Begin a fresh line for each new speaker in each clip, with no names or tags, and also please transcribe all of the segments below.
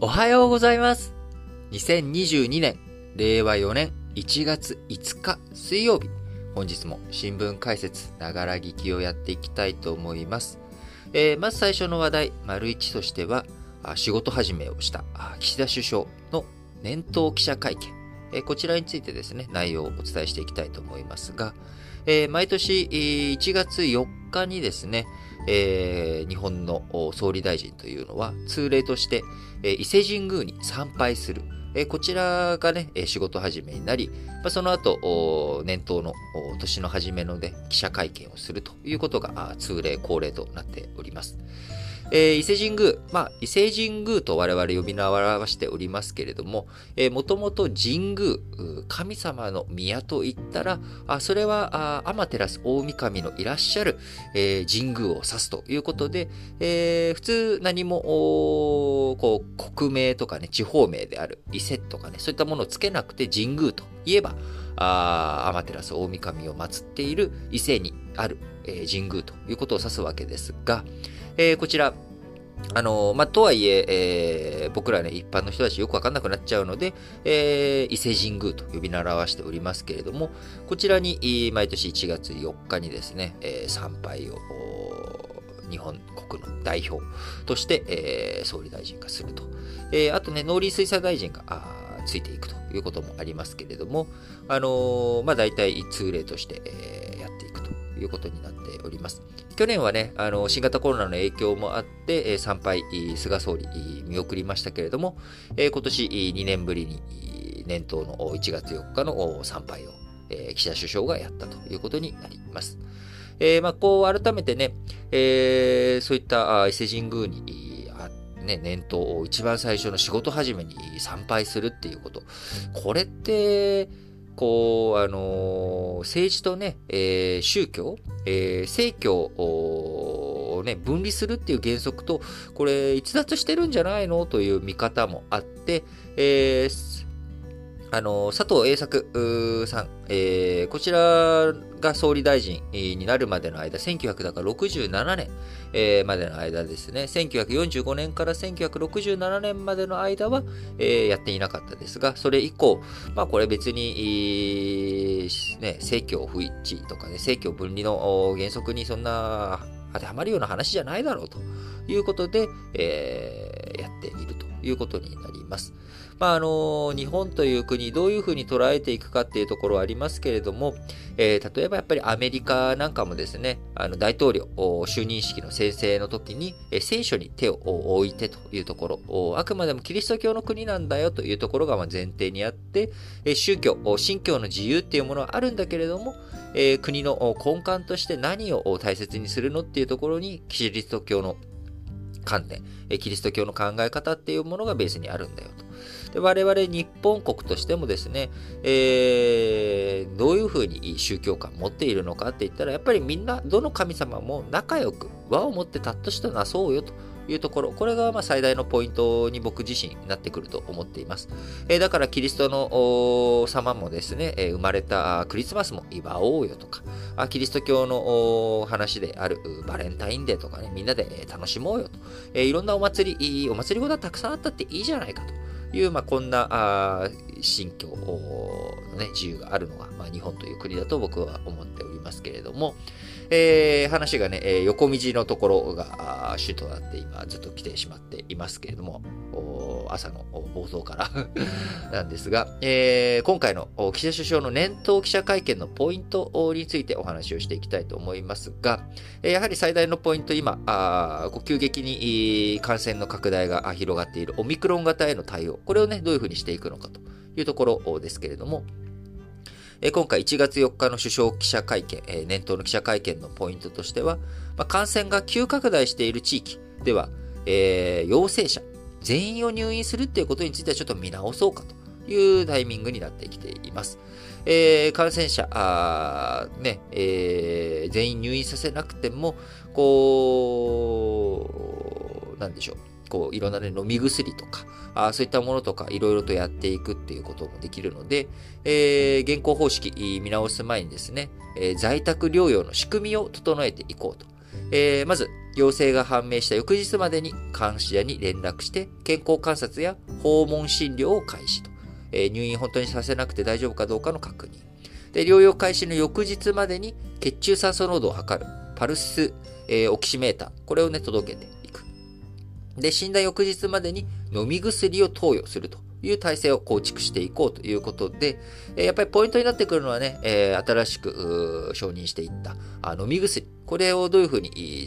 おはようございます。2022年、令和4年1月5日水曜日。本日も新聞解説、ながら聞きをやっていきたいと思います。えーまず最初の話題、丸一としては、仕事始めをした岸田首相の年頭記者会見。えこちらについてですね、内容をお伝えしていきたいと思いますが、えー毎年1月4日にですね、えー日本の総理大臣というのは通例として、えー伊勢神宮に参拝する。えーこちらがね、仕事始めになり、まあ、その後、年頭の年の初めのね記者会見をするということが通例、恒例となっております。えー伊勢神宮、まあ、伊勢神宮と我々呼び名を表しておりますけれども、え、もともと神宮、神様の宮といったら、あそれはあ天照大神のいらっしゃる、えー神宮を指すということで、えー普通何もこう国名とかね、地方名である伊勢とかね、そういったものをつけなくて神宮といえば、あ天照大神を祀っている伊勢にある、神宮ということを指すわけですが、えーこちら、あのまあ、とはいええー僕らね、一般の人たちよくわかんなくなっちゃうので、えー伊勢神宮と呼び名を表しておりますけれども、こちらに、毎年1月4日にですね、えー参拝を、日本国の代表として、えー総理大臣がすると。えーあとね、農林水産大臣が、ついていくということもありますけれども、あのーまあ、大体通例として、えーやっていくということになっております。去年はね、あの新型コロナの影響もあって、参拝、菅総理、見送りましたけれども、今年2年ぶりに年頭の1月4日の参拝を、岸田首相がやったということになります。えーまあ、こう改めてね、えーそういった伊勢神宮に、ね、年頭、一番最初の仕事始めに参拝するっていうこと。これって、こう、あの政治とね、えー宗教、えー政教をね、分離するっていう原則と、これ、逸脱してるんじゃないの？という見方もあって、えーあの、佐藤栄作さん、えーこちらが総理大臣になるまでの間、1967年、えーまでの間ですね、1945年から1967年までの間は、えーやっていなかったですが、それ以降、まあこれ別に、ね、政教不一致とかね、政教分離の原則にそんな当てはまるような話じゃないだろうということで、えーやっているということになります。まああの日本という国、どういうふうに捉えていくかっていうところはありますけれども、えー例えばやっぱりアメリカなんかもですね、あの大統領就任式の宣誓の時に、聖書に手を置いてというところ、あくまでもキリスト教の国なんだよというところが前提にあって、宗教、信教の自由っていうものはあるんだけれども、国の根幹として何を大切にするのっていうところに、キリスト教の観点、キリスト教の考え方っていうものがベースにあるんだよと。で我々日本国としてもですね、えーどういうふうに宗教観を持っているのかって言ったら、やっぱりみんな、どの神様も仲良く和を持ってたっとしてなそうよというところ、これがま最大のポイントに僕自身なってくると思っています。えーだからキリストの様もですね、えー生まれたクリスマスも祝おうよとか、あキリスト教の話であるバレンタインデーとかね、みんなで楽しもうよと。えーいろんなお祭り、お祭りごとはたくさんあったっていいじゃないかという、まあ、こんなあ信教の、ね、自由があるのが、まあ、日本という国だと僕は思っておりますけれども、えー話がね、えー横道のところが主となって今ずっと来てしまっていますけれども、朝の冒頭から。なんですが、えー今回の岸田首相の年頭記者会見のポイントについてお話をしていきたいと思いますが、やはり最大のポイント、今、あ急激に感染の拡大が広がっているオミクロン型への対応、これをね、どういうふうにしていくのかというところですけれども、え今回1月4日の首相記者会見、え年頭の記者会見のポイントとしては、ま、感染が急拡大している地域では、えー陽性者全員を入院するっていうことについてはちょっと見直そうかというタイミングになってきています。えー感染者、あね、えー全員入院させなくても、こう、なんでしょう。こう、いろんなね、飲み薬とか、あそういったものとか、いろいろとやっていくっていうこともできるので、えー現行方式見直す前にですね、えー在宅療養の仕組みを整えていこうと。えー、まず、陽性が判明した翌日までに監視者に連絡して健康観察や訪問診療を開始と、えー、入院本当にさせなくて大丈夫かどうかの確認で療養開始の翌日までに血中酸素濃度を測るパルス、えー、オキシメーターこれをね届けてで死んだ翌日までに飲み薬を投与するという体制を構築していこうということで、やっぱりポイントになってくるのはね、え新しく承認していった飲み薬。これをどういうふうに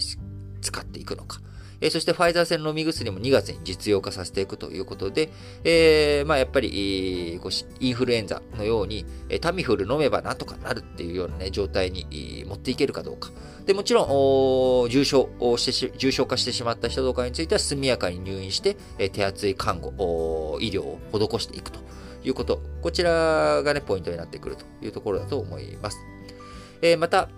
使っていくのか。えそしてファイザー製の飲み薬も2月に実用化させていくということで、えー、まあやっぱり、インフルエンザのように、タミフル飲めばなんとかなるっていうようなね、状態に持っていけるかどうか。で、もちろん、重症して、重症化してしまった人とかについては速やかに入院して、手厚い看護、医療を施していくということ。こちらがね、ポイントになってくるというところだと思います。え、また、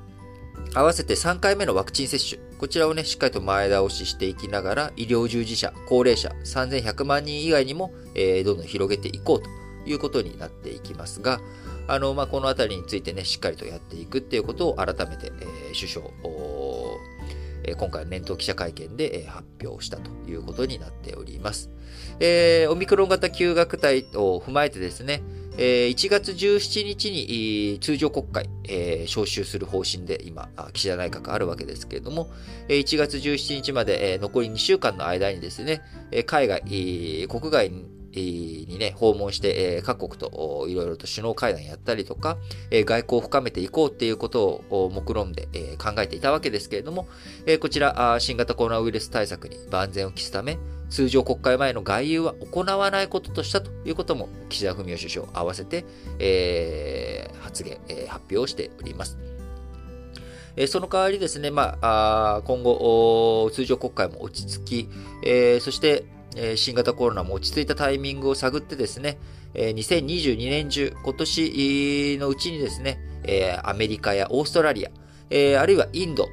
合わせて3回目のワクチン接種。こちらをね、しっかりと前倒ししていきながら、医療従事者、高齢者、3100万人以外にも、えー、どんどん広げていこうということになっていきますが、あの、まあ、このあたりについてね、しっかりとやっていくっていうことを改めて、えー、首相、え、今回の年頭記者会見で、え、発表したということになっております。えー、オミクロン型急学体を踏まえてですね、えー、1月17日に通常国会、えー、招集する方針で今、岸田内閣あるわけですけれども、1月17日まで、えー、残り2週間の間にですね、海外、国外にね、訪問して、各国といろいろと首脳会談やったりとか、外交を深めていこうっていうことを目論んで考えていたわけですけれども、こちら、新型コロナウイルス対策に万全を期すため、通常国会前の外遊は行わないこととしたということも、岸田文雄首相合わせて、えー、発言、え、発表しております。えその代わりですね、まあ、今後、通常国会も落ち着き、え、そして、え新型コロナも落ち着いたタイミングを探ってですね、え2022年中、今年のうちにですね、えアメリカやオーストラリア、えー、あるいはインド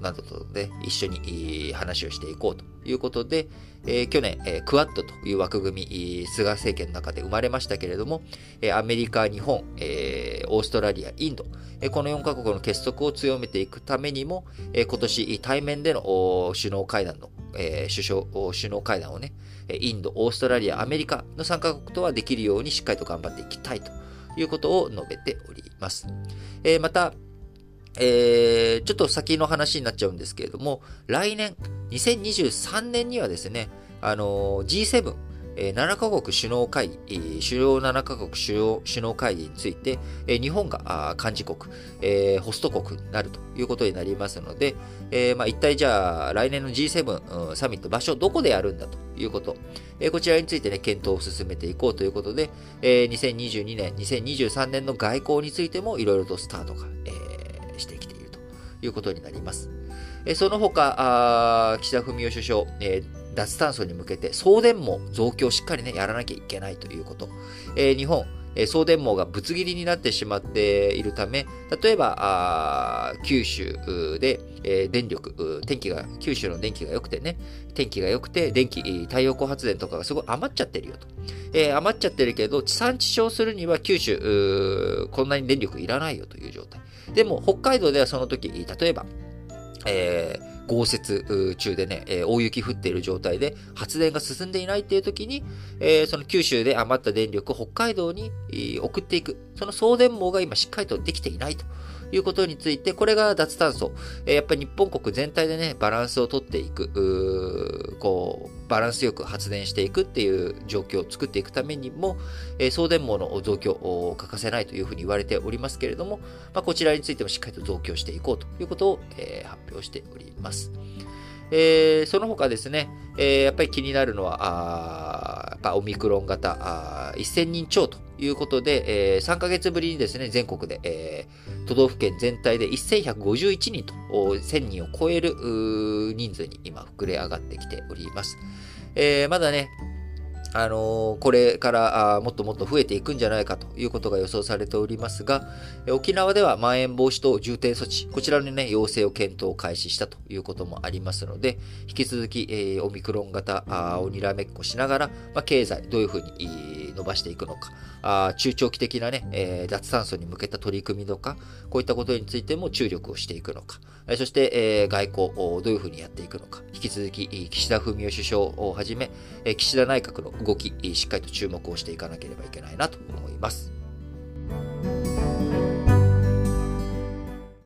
などとね、一緒に話をしていこうということで、えー、去年、えー、クワッドという枠組み、菅政権の中で生まれましたけれども、えー、アメリカ、日本、えー、オーストラリア、インド、えー、この4カ国の結束を強めていくためにも、えー、今年対面での首脳会談の、えー、首相、首脳会談をね、インド、オーストラリア、アメリカの3カ国とはできるようにしっかりと頑張っていきたいということを述べております。えー、また、えー、ちょっと先の話になっちゃうんですけれども、来年、2023年にはですね、あのー、G7、え、7カ国首脳会議、主要7カ国首脳首脳会議について、日本が幹事国、ホスト国になるということになりますので、まあ、一体じゃあ来年の G7、サミット場所どこでやるんだということ、こちらについてね、検討を進めていこうということで、え、2022年、2023年の外交についてもいろいろとスタートが、してきているということになります。その他、岸田文雄首相、脱炭素に向けて送電網増強をしっかりね、やらなきゃいけないということ。え日本、送電網がぶつ切りになってしまっているため、例えば、九州で、え電力、天気が、九州の電気が良くてね、天気が良くて、電気、太陽光発電とかがすごい余っちゃってるよと。えー、余っちゃってるけど、地産地消するには九州、こんなに電力いらないよという状態。でも、北海道ではその時、例えば、えー、豪雪中でね、え、大雪降っている状態で発電が進んでいないっていう時に、え、その九州で余った電力を北海道に、送っていく。その送電網が今しっかりとできていないと。いうことについて、これが脱炭素。え、やっぱり日本国全体でね、バランスをとっていく、こう、バランスよく発電していくっていう状況を作っていくためにも、え、送電網の増強を欠かせないというふうに言われておりますけれども、まあ、こちらについてもしっかりと増強していこうということを、えー、発表しております。えー、その他ですね、えー、やっぱり気になるのは、あやっぱオミクロン型あ1000人超ということで、えー、3ヶ月ぶりにですね、全国で、えー、都道府県全体で1151人と1000人を超える人数に今膨れ上がってきております。えー、まだね、あのこれからもっともっと増えていくんじゃないかということが予想されておりますが、沖縄ではまん延防止等重点措置、こちらのね、要請を検討開始したということもありますので、引き続き、えー、オミクロン型をにらめっこしながら、まあ、経済どういうふうに伸ばしていくのか、あ中長期的なね、えー、脱炭素に向けた取り組みとか、こういったことについても注力をしていくのか、そして、え外交をどういうふうにやっていくのか、引き続き岸田文雄首相をはじめ、岸田内閣の動き、しっかりと注目をしていかなければいけないなと思います。